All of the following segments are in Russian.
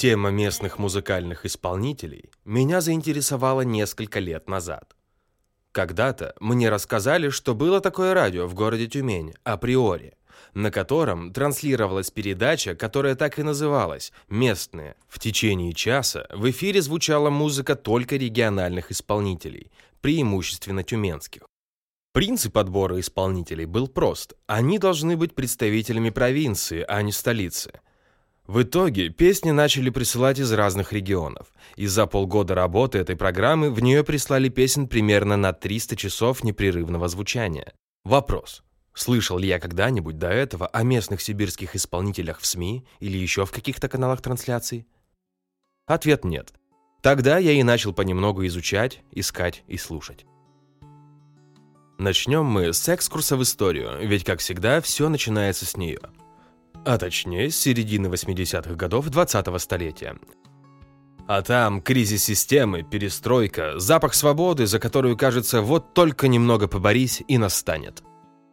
Тема местных музыкальных исполнителей меня заинтересовала несколько лет назад. Когда-то мне рассказали, что было такое радио в городе Тюмень, априори, на котором транслировалась передача, которая так и называлась «Местные». В течение часа в эфире звучала музыка только региональных исполнителей, преимущественно тюменских. Принцип отбора исполнителей был прост. Они должны быть представителями провинции, а не столицы – в итоге песни начали присылать из разных регионов, и за полгода работы этой программы в нее прислали песен примерно на 300 часов непрерывного звучания. Вопрос. Слышал ли я когда-нибудь до этого о местных сибирских исполнителях в СМИ или еще в каких-то каналах трансляций? Ответ нет. Тогда я и начал понемногу изучать, искать и слушать. Начнем мы с экскурса в историю, ведь, как всегда, все начинается с нее – а точнее с середины 80-х годов 20-го столетия. А там кризис системы, перестройка, запах свободы, за которую, кажется, вот только немного поборись и настанет.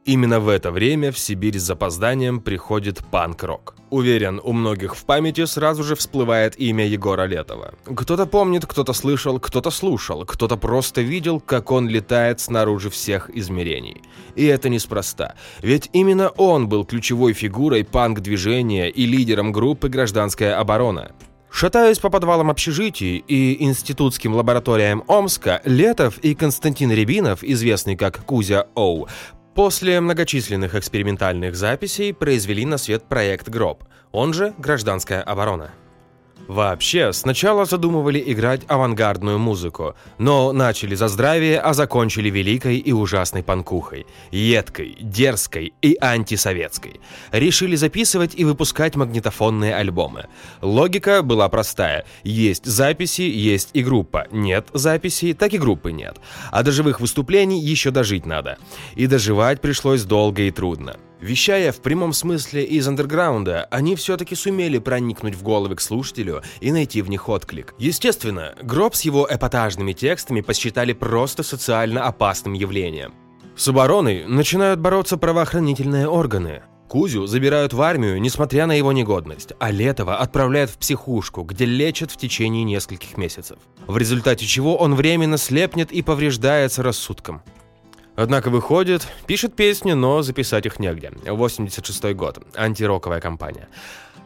Именно в это время в Сибирь с запозданием приходит панк-рок. Уверен, у многих в памяти сразу же всплывает имя Егора Летова. Кто-то помнит, кто-то слышал, кто-то слушал, кто-то просто видел, как он летает снаружи всех измерений. И это неспроста, ведь именно он был ключевой фигурой панк-движения и лидером группы «Гражданская оборона». Шатаясь по подвалам общежитий и институтским лабораториям Омска, Летов и Константин Рябинов, известный как Кузя Оу, После многочисленных экспериментальных записей произвели на свет проект «Гроб», он же «Гражданская оборона». Вообще, сначала задумывали играть авангардную музыку, но начали за здравие, а закончили великой и ужасной панкухой. Едкой, дерзкой и антисоветской. Решили записывать и выпускать магнитофонные альбомы. Логика была простая. Есть записи, есть и группа. Нет записей, так и группы нет. А до живых выступлений еще дожить надо. И доживать пришлось долго и трудно. Вещая в прямом смысле из андерграунда, они все-таки сумели проникнуть в головы к слушателю и найти в них отклик. Естественно, гроб с его эпатажными текстами посчитали просто социально опасным явлением. С обороной начинают бороться правоохранительные органы. Кузю забирают в армию, несмотря на его негодность, а Летова отправляют в психушку, где лечат в течение нескольких месяцев. В результате чего он временно слепнет и повреждается рассудком. Однако выходит, пишет песни, но записать их негде. 86 год. Антироковая компания.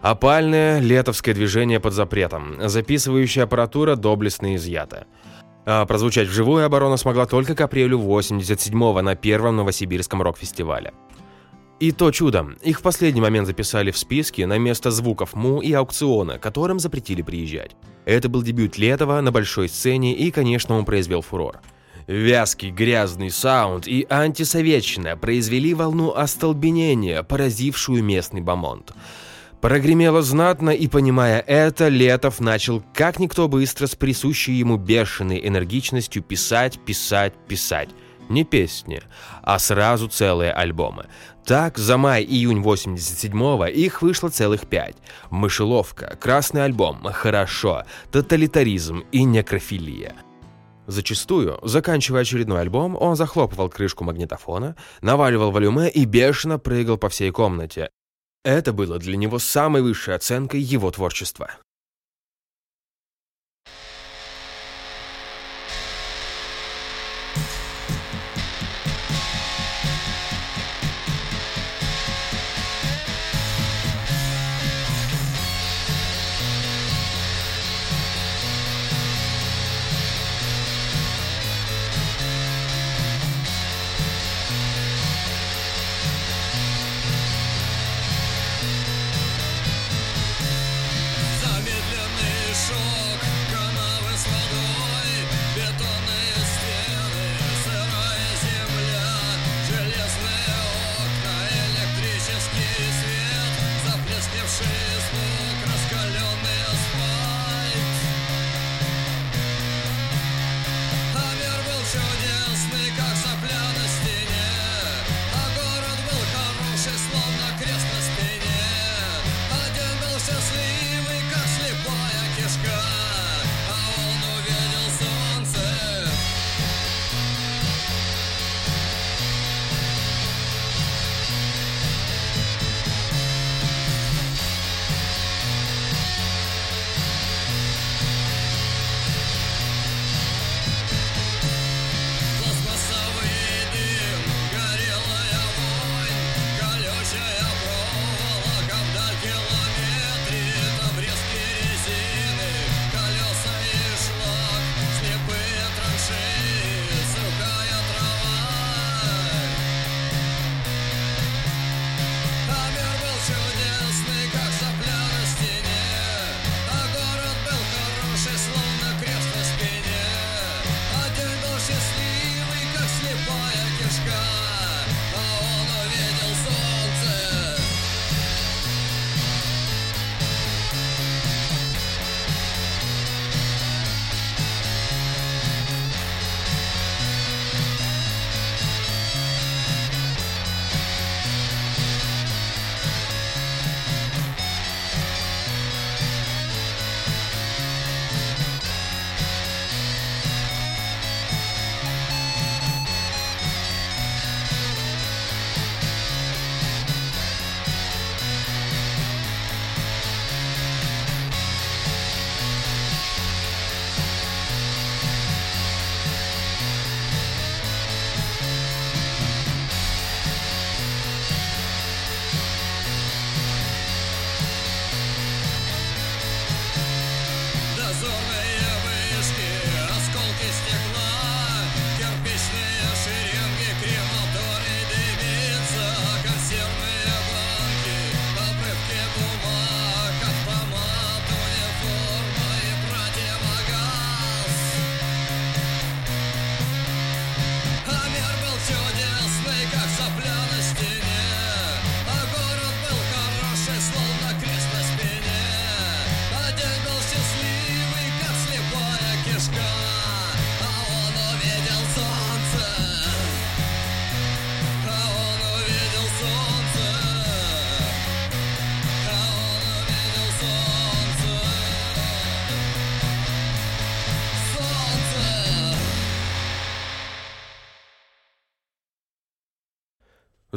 Опальное летовское движение под запретом. Записывающая аппаратура доблестно изъята. А прозвучать вживую оборона смогла только к апрелю 87-го на первом новосибирском рок-фестивале. И то чудо, их в последний момент записали в списке на место звуков МУ и аукциона, которым запретили приезжать. Это был дебют Летова на большой сцене и, конечно, он произвел фурор. Вязкий грязный саунд и антисоветчина произвели волну остолбенения, поразившую местный бомонд. Прогремело знатно, и, понимая это, Летов начал как никто быстро с присущей ему бешеной энергичностью писать, писать, писать. Не песни, а сразу целые альбомы. Так, за май-июнь 87-го их вышло целых пять. «Мышеловка», «Красный альбом», «Хорошо», «Тоталитаризм» и «Некрофилия». Зачастую, заканчивая очередной альбом, он захлопывал крышку магнитофона, наваливал волюме и бешено прыгал по всей комнате. Это было для него самой высшей оценкой его творчества.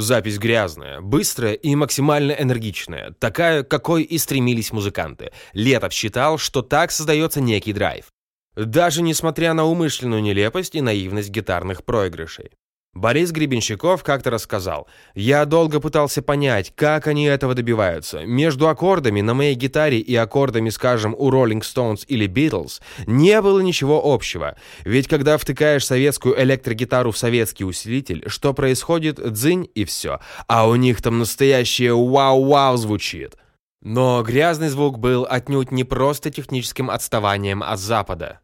Запись грязная, быстрая и максимально энергичная, такая, какой и стремились музыканты. Летов считал, что так создается некий драйв. Даже несмотря на умышленную нелепость и наивность гитарных проигрышей. Борис Гребенщиков как-то рассказал, «Я долго пытался понять, как они этого добиваются. Между аккордами на моей гитаре и аккордами, скажем, у Rolling Stones или Beatles не было ничего общего. Ведь когда втыкаешь советскую электрогитару в советский усилитель, что происходит? Дзынь и все. А у них там настоящее вау-вау звучит». Но грязный звук был отнюдь не просто техническим отставанием от Запада.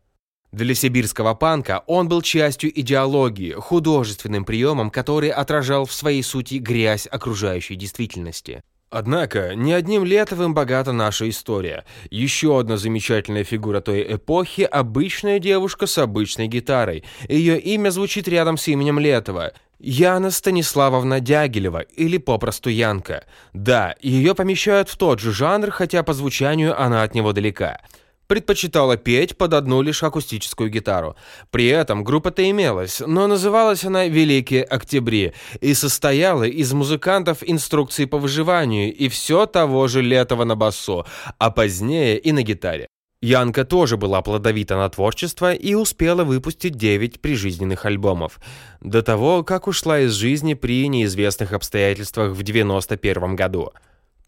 Для сибирского панка он был частью идеологии, художественным приемом, который отражал в своей сути грязь окружающей действительности. Однако, не одним Летовым богата наша история. Еще одна замечательная фигура той эпохи – обычная девушка с обычной гитарой. Ее имя звучит рядом с именем Летова – Яна Станиславовна Дягилева или попросту Янка. Да, ее помещают в тот же жанр, хотя по звучанию она от него далека – предпочитала петь под одну лишь акустическую гитару. При этом группа-то имелась, но называлась она «Великие Октябри» и состояла из музыкантов инструкций по выживанию и все того же Летова на басу, а позднее и на гитаре. Янка тоже была плодовита на творчество и успела выпустить 9 прижизненных альбомов. До того, как ушла из жизни при неизвестных обстоятельствах в 91 году.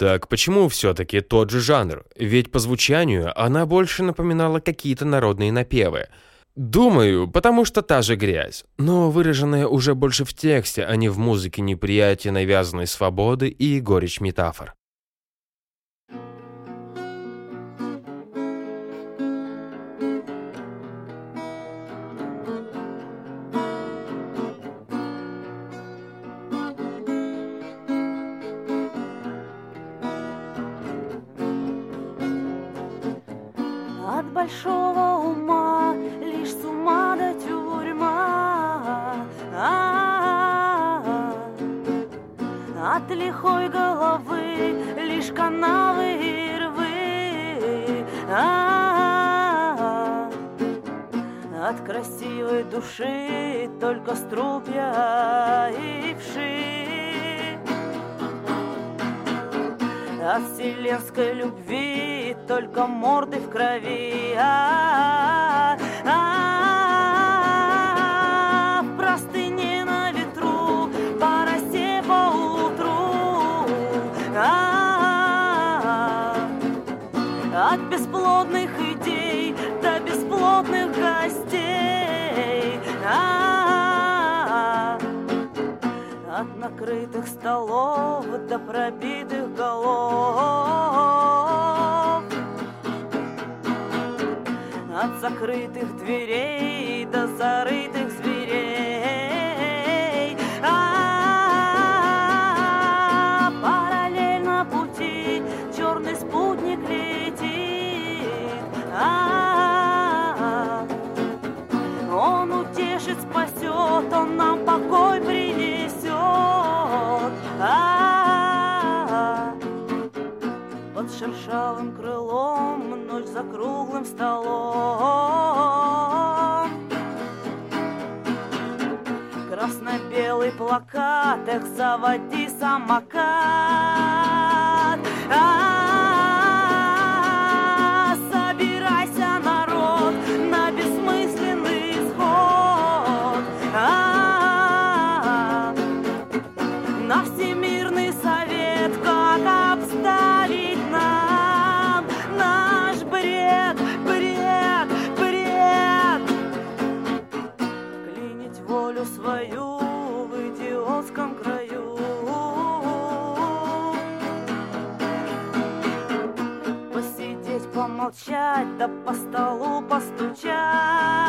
Так почему все-таки тот же жанр? Ведь по звучанию она больше напоминала какие-то народные напевы. Думаю, потому что та же грязь, но выраженная уже больше в тексте, а не в музыке неприятие навязанной свободы и горечь метафор. От лихой головы лишь канавы и рвы. От красивой души только струпья и вши. От вселенской любви только морды в крови. А, а, бесплодных гостей. А, от накрытых столов до пробитых голов От закрытых дверей до зарытых зверей шершавым крылом ночь за круглым столом. Красно-белый плакат, эх, заводи самокат. А, да по столу постучать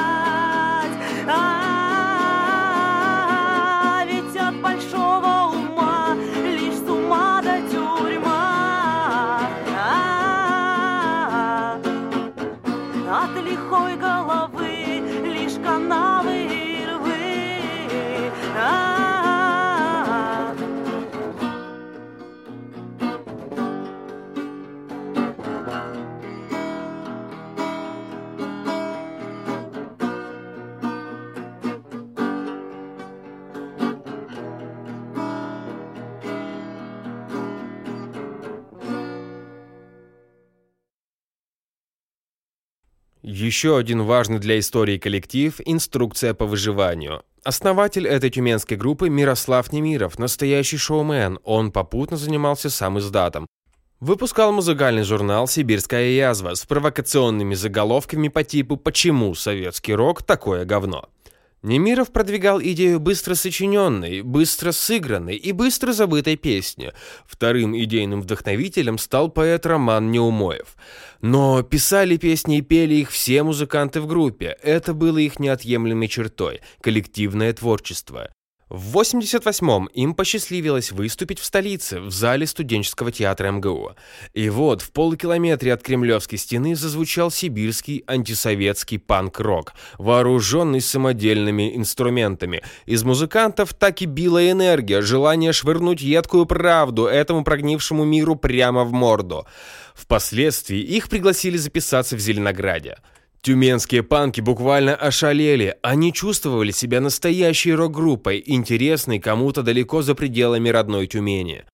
Еще один важный для истории коллектив – инструкция по выживанию. Основатель этой тюменской группы Мирослав Немиров, настоящий шоумен, он попутно занимался сам издатом. Выпускал музыкальный журнал «Сибирская язва» с провокационными заголовками по типу «Почему советский рок такое говно?». Немиров продвигал идею быстро сочиненной, быстро сыгранной и быстро забытой песни. Вторым идейным вдохновителем стал поэт Роман Неумоев. Но писали песни и пели их все музыканты в группе. Это было их неотъемлемой чертой – коллективное творчество. В 88-м им посчастливилось выступить в столице, в зале студенческого театра МГУ. И вот в полукилометре от Кремлевской стены зазвучал сибирский антисоветский панк-рок, вооруженный самодельными инструментами. Из музыкантов так и била энергия, желание швырнуть едкую правду этому прогнившему миру прямо в морду. Впоследствии их пригласили записаться в Зеленограде. Тюменские панки буквально ошалели. Они чувствовали себя настоящей рок-группой, интересной кому-то далеко за пределами родной Тюмени.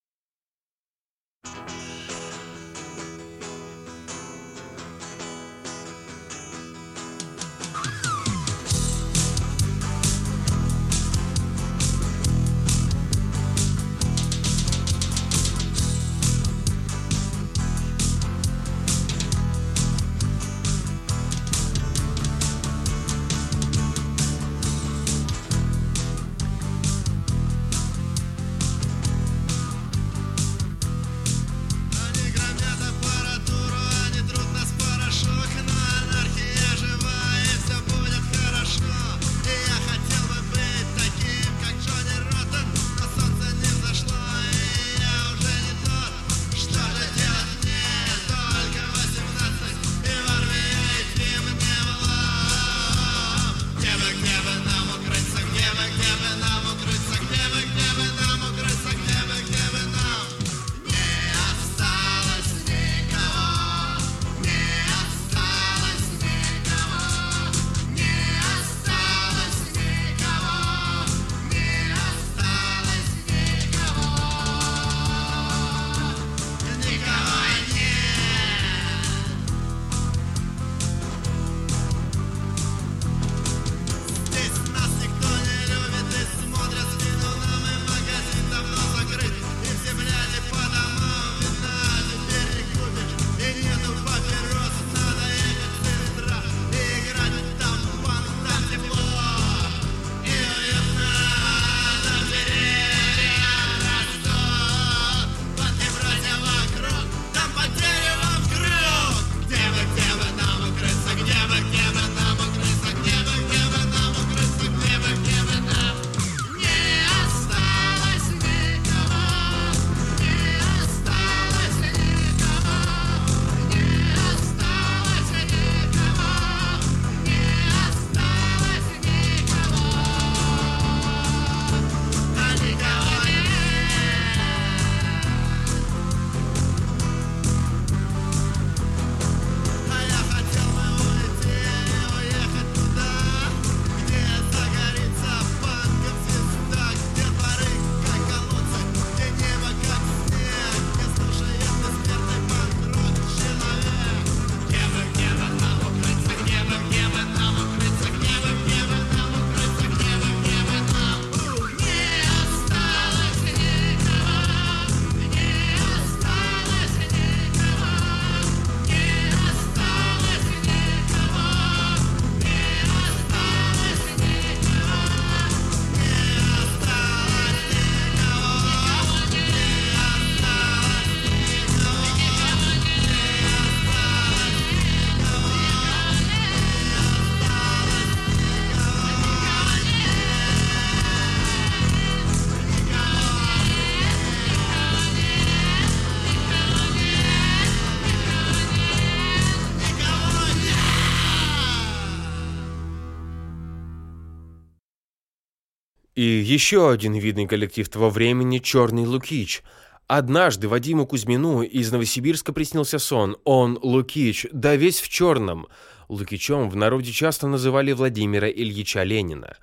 Еще один видный коллектив того времени – «Черный Лукич». Однажды Вадиму Кузьмину из Новосибирска приснился сон. Он Лукич, да весь в черном. Лукичом в народе часто называли Владимира Ильича Ленина.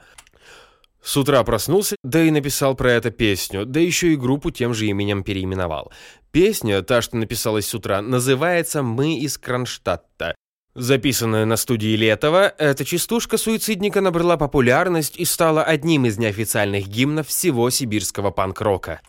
С утра проснулся, да и написал про это песню, да еще и группу тем же именем переименовал. Песня, та, что написалась с утра, называется «Мы из Кронштадта». Записанная на студии Летова, эта частушка суицидника набрала популярность и стала одним из неофициальных гимнов всего сибирского панк-рока.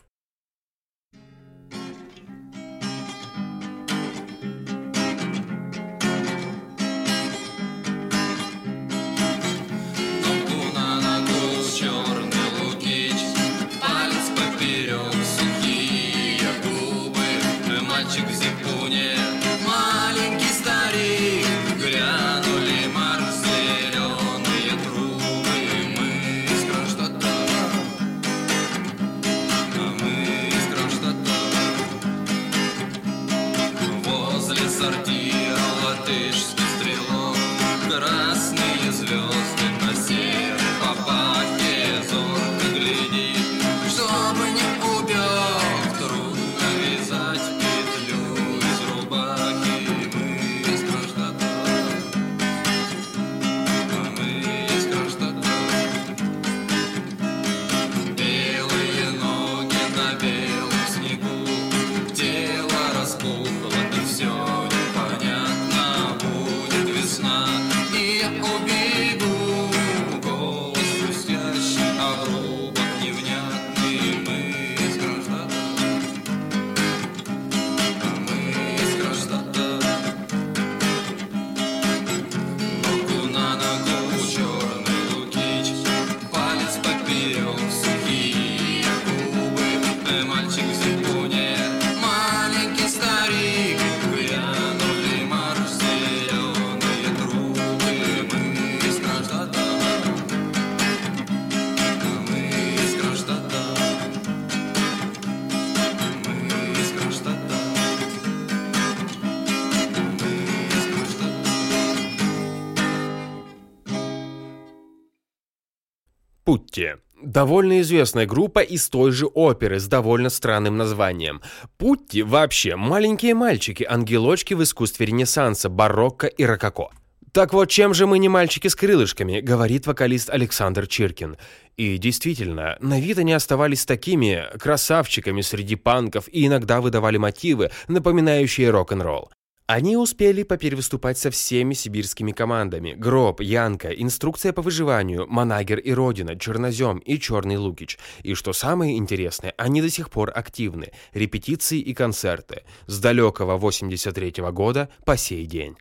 Довольно известная группа из той же оперы с довольно странным названием. Путти вообще маленькие мальчики, ангелочки в искусстве Ренессанса, барокко и рококо. Так вот, чем же мы не мальчики с крылышками, говорит вокалист Александр Чиркин. И действительно, на вид они оставались такими красавчиками среди панков и иногда выдавали мотивы, напоминающие рок-н-ролл. Они успели поперевыступать со всеми сибирскими командами. Гроб, Янка, Инструкция по выживанию, Манагер и Родина, Чернозем и Черный Лукич. И что самое интересное, они до сих пор активны. Репетиции и концерты. С далекого 83 -го года по сей день.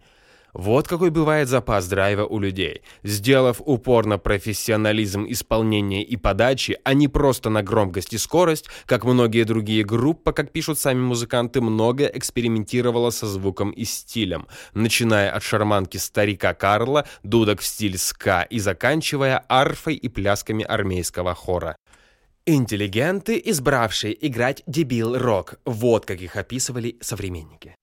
Вот какой бывает запас драйва у людей. Сделав упор на профессионализм исполнения и подачи, а не просто на громкость и скорость, как многие другие группы, как пишут сами музыканты, много экспериментировала со звуком и стилем, начиная от шарманки старика Карла, дудок в стиле ска и заканчивая арфой и плясками армейского хора. Интеллигенты, избравшие играть дебил-рок, вот как их описывали современники.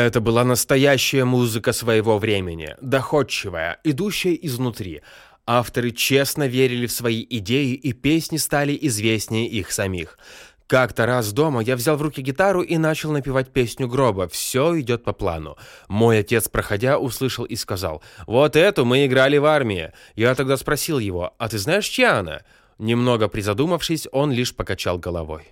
Это была настоящая музыка своего времени, доходчивая, идущая изнутри. Авторы честно верили в свои идеи, и песни стали известнее их самих. Как-то раз дома я взял в руки гитару и начал напевать песню гроба «Все идет по плану». Мой отец, проходя, услышал и сказал «Вот эту мы играли в армии». Я тогда спросил его «А ты знаешь, чья она?» Немного призадумавшись, он лишь покачал головой.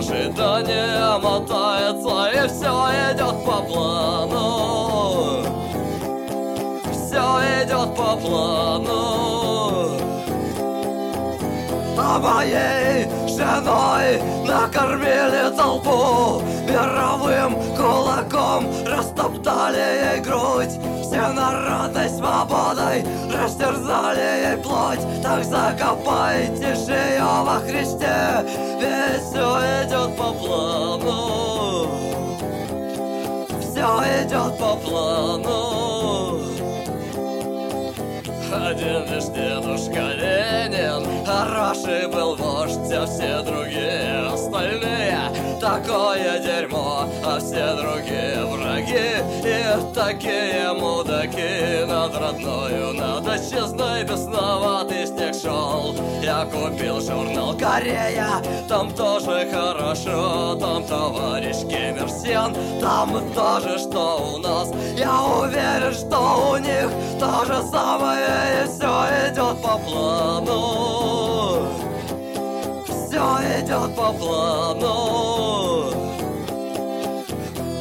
Ожидание мотается И все идет по плану. Все идет по плану. А моей женой накормили толпу Мировым кулаком растоптали ей грудь Все народной свободой растерзали ей плоть Так закопайте же ее во Христе. Ведь все идет по плану. Все идет по плану. Один лишь дедушка Хороший был вождь, а все другие остальные. Такое дерьмо, а все другие враги. И такие мудаки над родною Над отчизной бесноватый снег шел. Я купил журнал Корея Там тоже хорошо Там товарищ Кемерсен Там тоже что у нас. Я уверен, что у них то же самое и все идет по плану идет по плану.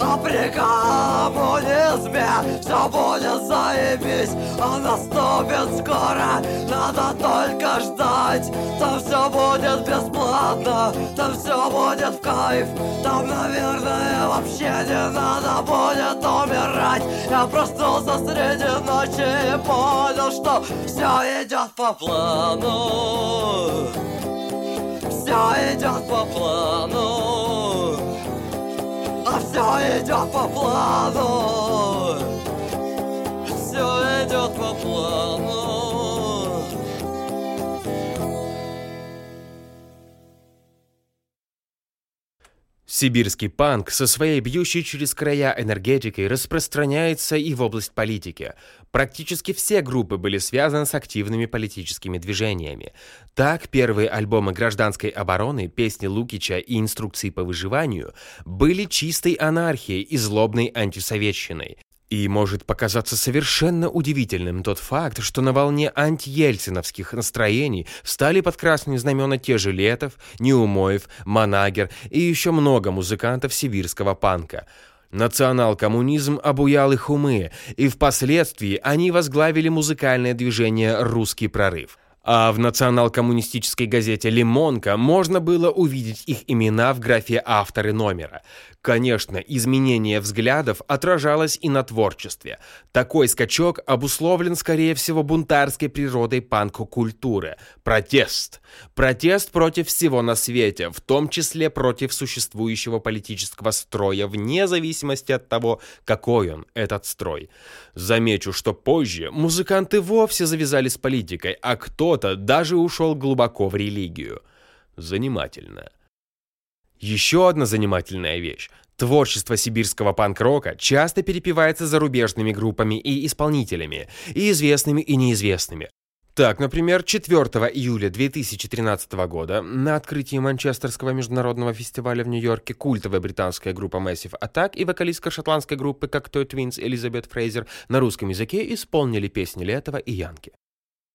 А при коммунизме все будет заебись. А наступит скоро, надо только ждать. Там все будет бесплатно, там все будет в кайф. Там, наверное, вообще не надо будет умирать. Я проснулся среди ночи и понял, что все идет по плану Все идет по плану а все идет по плану Сибирский панк со своей бьющей через края энергетикой распространяется и в область политики. Практически все группы были связаны с активными политическими движениями. Так, первые альбомы гражданской обороны, песни Лукича и инструкции по выживанию были чистой анархией и злобной антисоветчиной. И может показаться совершенно удивительным тот факт, что на волне антиельциновских настроений встали под красные знамена те же Летов, Неумоев, Манагер и еще много музыкантов сибирского панка. Национал-коммунизм обуял их умы, и впоследствии они возглавили музыкальное движение «Русский прорыв». А в национал-коммунистической газете «Лимонка» можно было увидеть их имена в графе «Авторы номера». Конечно, изменение взглядов отражалось и на творчестве. Такой скачок обусловлен, скорее всего, бунтарской природой панк-культуры. Протест. Протест против всего на свете, в том числе против существующего политического строя, вне зависимости от того, какой он, этот строй. Замечу, что позже музыканты вовсе завязали с политикой, а кто-то даже ушел глубоко в религию. Занимательно. Еще одна занимательная вещь. Творчество сибирского панк-рока часто перепевается зарубежными группами и исполнителями, и известными, и неизвестными. Так, например, 4 июля 2013 года на открытии Манчестерского международного фестиваля в Нью-Йорке культовая британская группа Massive Attack и вокалистка шотландской группы Cocteau Twins Элизабет Фрейзер на русском языке исполнили песни Летова и Янки.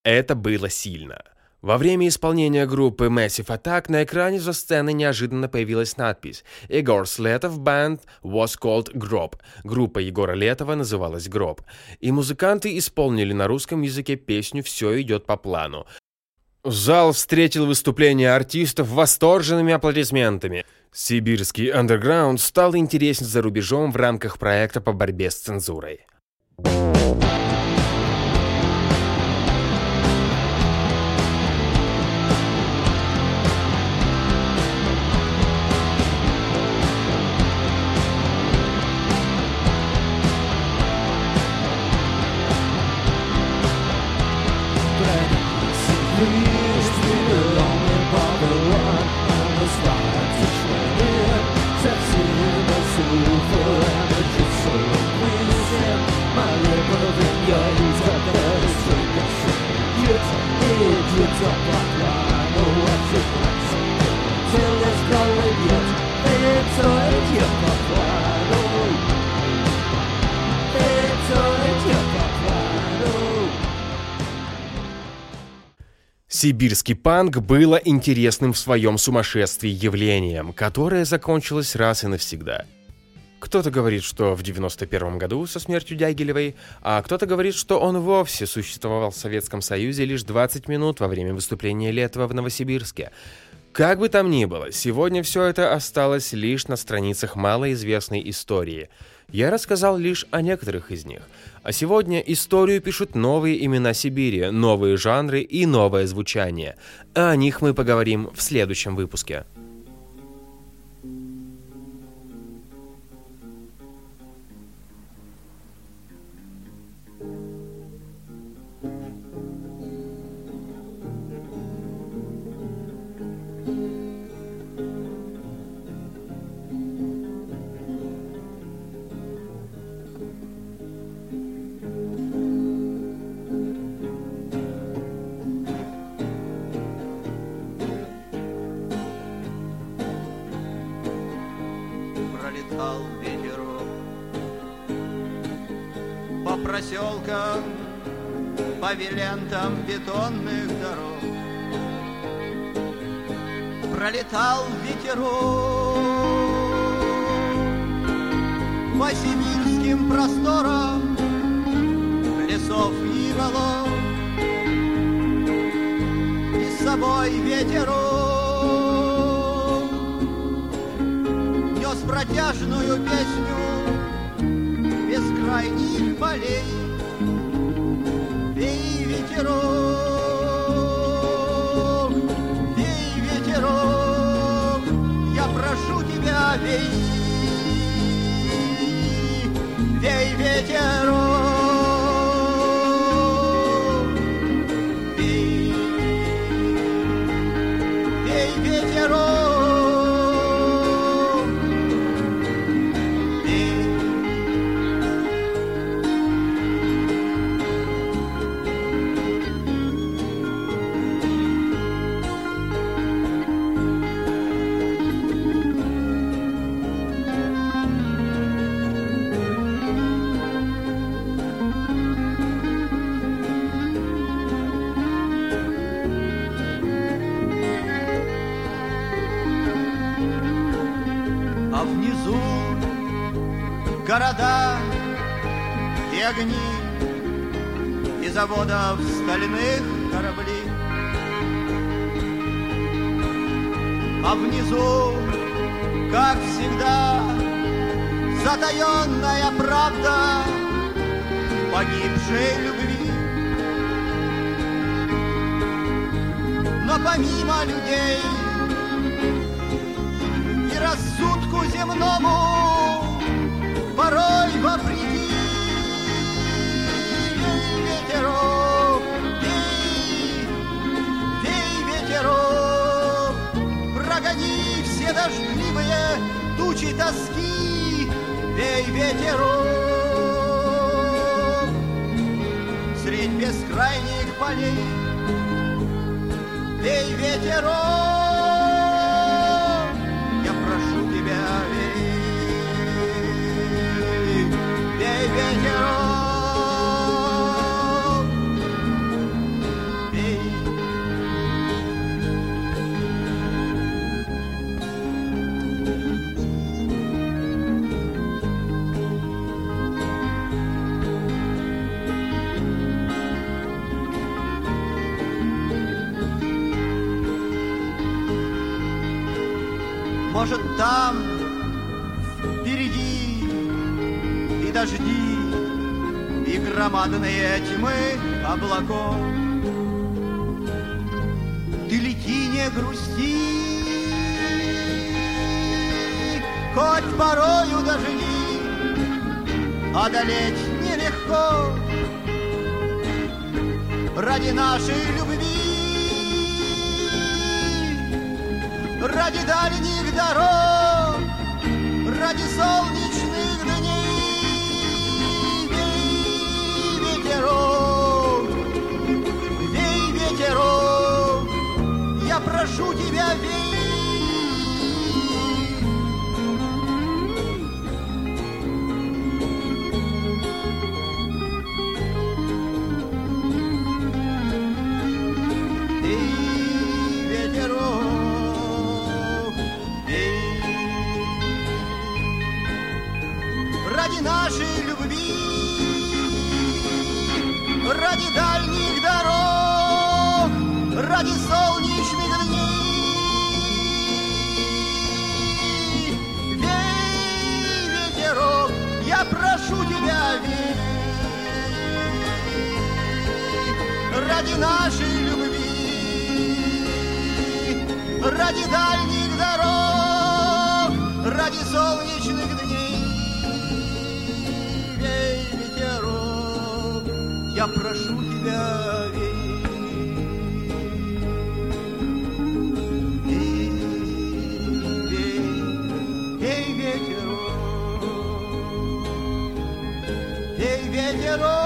Это было сильно. Во время исполнения группы Massive Attack на экране за сценой неожиданно появилась надпись «Егор's Letov Band was called Гроб». Группа Егора Летова называлась Гроб. И музыканты исполнили на русском языке песню «Все идет по плану». Зал встретил выступление артистов восторженными аплодисментами. Сибирский андерграунд стал интересен за рубежом в рамках проекта по борьбе с цензурой. Сибирский панк было интересным в своем сумасшествии явлением, которое закончилось раз и навсегда. Кто-то говорит, что в 91 году со смертью Дягилевой, а кто-то говорит, что он вовсе существовал в Советском Союзе лишь 20 минут во время выступления Летова в Новосибирске. Как бы там ни было, сегодня все это осталось лишь на страницах малоизвестной истории. Я рассказал лишь о некоторых из них – а сегодня историю пишут новые имена Сибири, новые жанры и новое звучание. О них мы поговорим в следующем выпуске. Проселкам, по вилентам бетонных дорог. Пролетал ветерок по сибирским просторам лесов и голов. И с собой ветерок нес протяжную песню бескрайних полей. Ветерок, вей, ветерок, я прошу тебя, вей, вей, ветерок. Погибшей любви. Но помимо людей и рассудку земному порой вопреки ветерок, вей, вей ветерок, прогони все дождливые тучи тоски, вей ветерок. полей. Эй, ветерок! Может, там, впереди, и дожди, и громадные тьмы облаков. Ты лети, не грусти, хоть порою дожди, одолеть нелегко ради нашей любви. ради дальних дорог, ради солнечных дней. Ветерок, ради нашей любви, ради дальних дорог, ради солнечных дней. Вей, ветерок, я прошу тебя, вей, ради нашей любви, ради дальних дорог, ради солнечных я прошу тебя, вей. Вей, вей, вей.